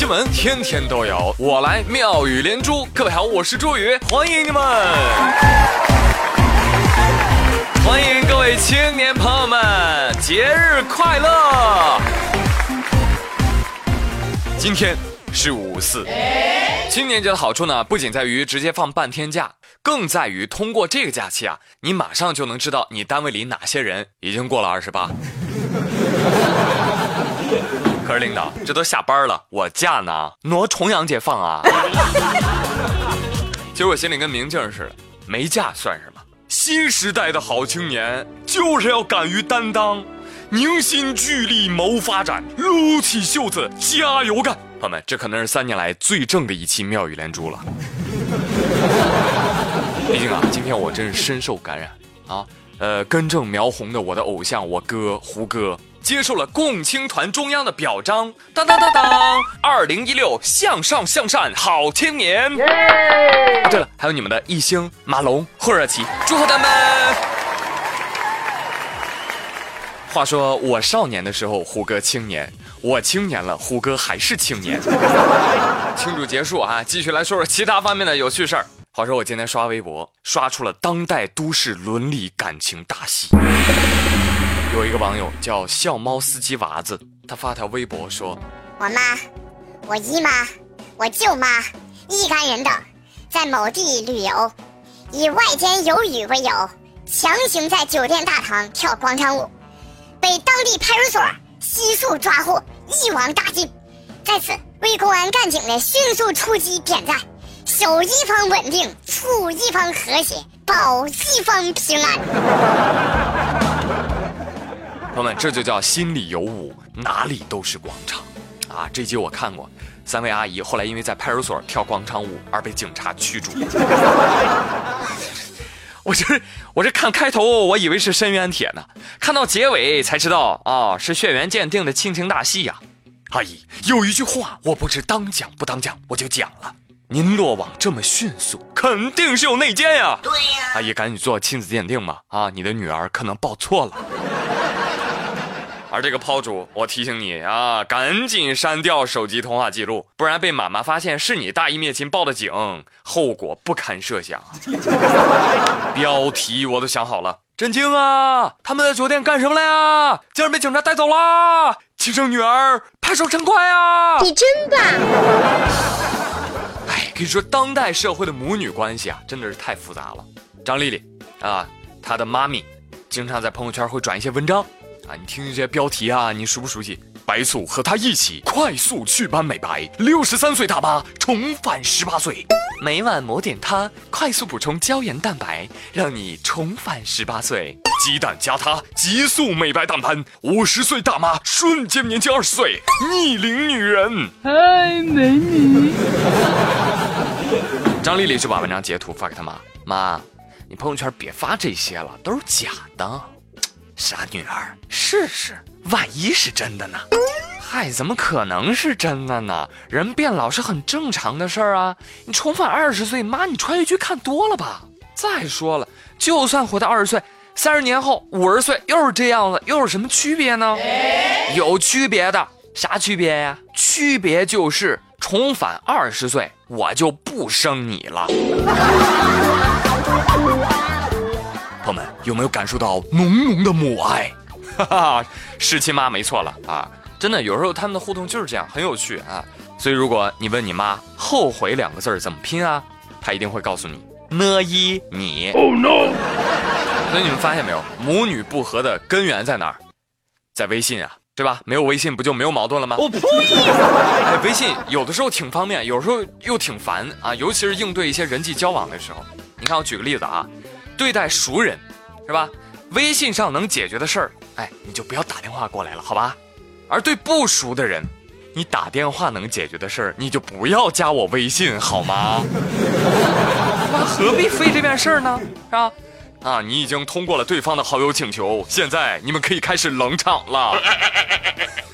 新闻天天都有，我来妙语连珠。各位好，我是朱宇，欢迎你们，欢迎各位青年朋友们，节日快乐！今天是五四，青年节的好处呢，不仅在于直接放半天假，更在于通过这个假期啊，你马上就能知道你单位里哪些人已经过了二十八。领导，这都下班了，我假呢？挪重阳节放啊？其实我心里跟明镜似的，没假算什么？新时代的好青年就是要敢于担当。凝心聚力谋发展，撸起袖子加油干！朋友们，这可能是三年来最正的一期妙语连珠了。毕竟啊，今天我真是深受感染啊！呃，根正苗红的我的偶像，我哥胡歌接受了共青团中央的表彰。当当当当，二零一六向上向善好青年。对了，还有你们的艺兴马龙、霍热奇，祝贺他们！话说我少年的时候，胡歌青年；我青年了，胡歌还是青年。庆祝结束啊，继续来说说其他方面的有趣事儿。话说我今天刷微博，刷出了当代都市伦理感情大戏。有一个网友叫笑猫司机娃子，他发条微博说：“我妈、我姨妈、我舅妈一干人等在某地旅游，以外间有雨为由，强行在酒店大堂跳广场舞。”被当地派出所悉数抓获，一网打尽。在此为公安干警的迅速出击点赞，守一方稳定，促一方和谐，保一方平安。朋友们，这就叫心里有舞，哪里都是广场啊！这集我看过，三位阿姨后来因为在派出所跳广场舞而被警察驱逐。我这我这看开头，我以为是深渊帖呢，看到结尾才知道啊，是血缘鉴定的亲情大戏呀。阿姨，有一句话我不知当讲不当讲，我就讲了。您落网这么迅速，肯定是有内奸呀。对呀。阿姨，赶紧做亲子鉴定吧。啊，你的女儿可能报错了。而这个抛主，我提醒你啊，赶紧删掉手机通话记录，不然被妈妈发现是你大义灭亲报的警，后果不堪设想。标题我都想好了，震惊啊！他们在酒店干什么了呀？竟然被警察带走啦！亲生女儿，拍手称快啊！你真棒！哎，跟你说，当代社会的母女关系啊，真的是太复杂了。张丽丽啊，她的妈咪，经常在朋友圈会转一些文章。你听这些标题啊，你熟不熟悉？白素和他一起快速祛斑美白，六十三岁大妈重返十八岁。每晚抹点它，快速补充胶原蛋白，让你重返十八岁。鸡蛋加它，急速美白淡斑，五十岁大妈瞬间年轻二十岁。逆龄女人，嗨，美女。张丽丽就把文章截图发给他妈，妈，你朋友圈别发这些了，都是假的。傻女儿，试试，万一是真的呢？嗨，怎么可能是真的呢？人变老是很正常的事儿啊！你重返二十岁，妈，你穿越剧看多了吧？再说了，就算活到二十岁，三十年后五十岁又是这样子，又有什么区别呢？有区别的，啥区别呀？区别就是重返二十岁，我就不生你了。有没有感受到浓浓的母爱？哈哈，是亲妈没错了啊！真的，有时候他们的互动就是这样，很有趣啊。所以如果你问你妈“后悔”两个字怎么拼啊，她一定会告诉你“呢一你”。Oh no！所以你们发现没有，母女不和的根源在哪儿？在微信啊，对吧？没有微信不就没有矛盾了吗？我呸！哎，微信有的时候挺方便，有时候又挺烦啊，尤其是应对一些人际交往的时候。你看，我举个例子啊。对待熟人，是吧？微信上能解决的事儿，哎，你就不要打电话过来了，好吧？而对不熟的人，你打电话能解决的事儿，你就不要加我微信，好吗？那何必费这点事儿呢？是吧？啊，你已经通过了对方的好友请求，现在你们可以开始冷场了。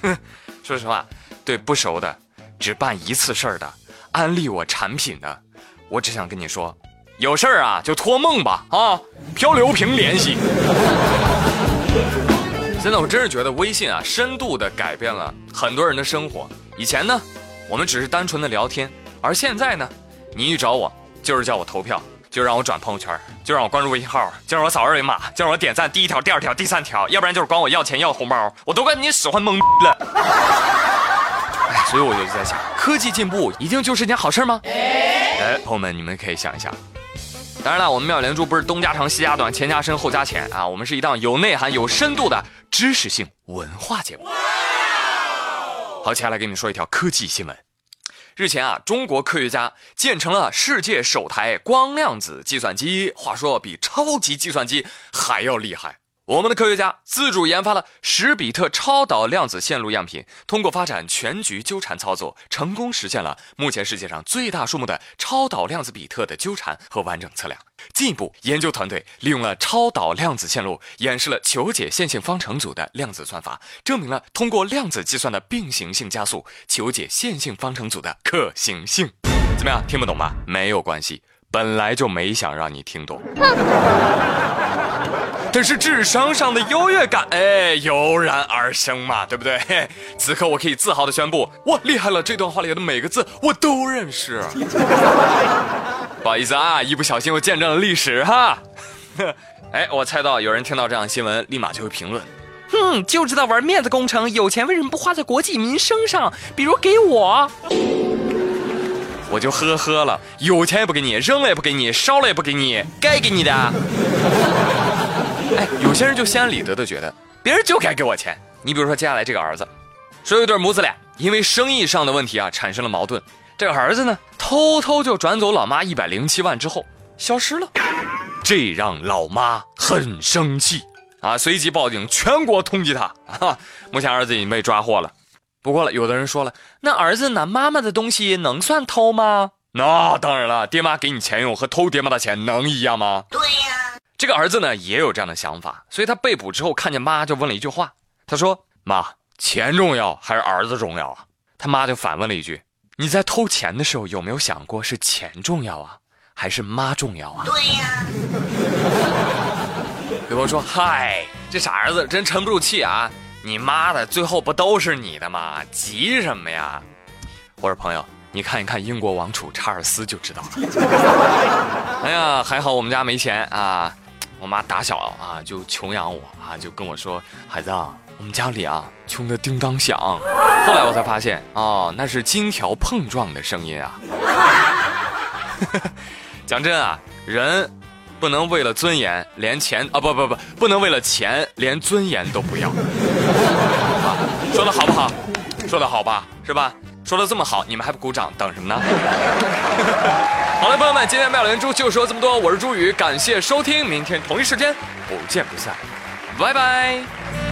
说实话，对不熟的，只办一次事儿的，安利我产品的，我只想跟你说。有事儿啊，就托梦吧啊！漂流瓶联系。现在我真是觉得微信啊，深度的改变了很多人的生活。以前呢，我们只是单纯的聊天。而现在呢，你一找我就是叫我投票，就让我转朋友圈，就让我关注微信号，就让我扫二维码，就让我点赞第一条、第二条、第三条，要不然就是管我要钱要红包，我都跟你使唤懵了。哎，所以我就在想，科技进步一定就是件好事吗？哎，朋友们，你们可以想一想。当然了，我们妙连珠不是东家长西家短前家深后家浅啊，我们是一档有内涵有深度的知识性文化节目。好，接下来给你说一条科技新闻。日前啊，中国科学家建成了世界首台光量子计算机，话说比超级计算机还要厉害。我们的科学家自主研发了十比特超导量子线路样品，通过发展全局纠缠操作，成功实现了目前世界上最大数目的超导量子比特的纠缠和完整测量。进一步，研究团队利用了超导量子线路，演示了求解线性方程组的量子算法，证明了通过量子计算的并行性加速求解线性方程组的可行性。怎么样，听不懂吧？没有关系，本来就没想让你听懂。这是智商上的优越感，哎，油然而生嘛，对不对？此刻我可以自豪的宣布，我厉害了！这段话里的每个字我都认识。不好意思啊，一不小心我见证了历史哈。哎，我猜到有人听到这样新闻，立马就会评论：哼，就知道玩面子工程，有钱为什么不花在国计民生上？比如给我，我就呵呵了，有钱也不给你，扔了也不给你，烧了也不给你，该给你的。哎，有些人就心安理得的觉得别人就该给我钱。你比如说接下来这个儿子，说有一对母子俩因为生意上的问题啊产生了矛盾，这个儿子呢偷偷就转走老妈一百零七万之后消失了，这让老妈很生气啊，随即报警，全国通缉他啊。目前儿子已经被抓获了。不过了，有的人说了，那儿子拿妈妈的东西能算偷吗？那当然了，爹妈给你钱用和偷爹妈的钱能一样吗？对呀。这个儿子呢也有这样的想法，所以他被捕之后看见妈就问了一句话，他说：“妈，钱重要还是儿子重要啊？”他妈就反问了一句：“你在偷钱的时候有没有想过是钱重要啊，还是妈重要啊？”对呀。有朋友说：“嗨，这傻儿子真沉不住气啊！你妈的最后不都是你的吗？急什么呀？”我说：“朋友。”你看一看英国王储查尔斯就知道了。哎呀，还好我们家没钱啊！我妈打小啊就穷养我啊，就跟我说：“孩子啊，我们家里啊穷的叮当响。”后来我才发现，哦，那是金条碰撞的声音啊。讲真啊，人不能为了尊严连钱啊不不不，不能为了钱连尊严都不要。说的好不好？说的好吧，是吧？说的这么好，你们还不鼓掌，等什么呢？好了，朋友们，今天妙连珠就说这么多，我是朱宇，感谢收听，明天同一时间不见不散，拜拜。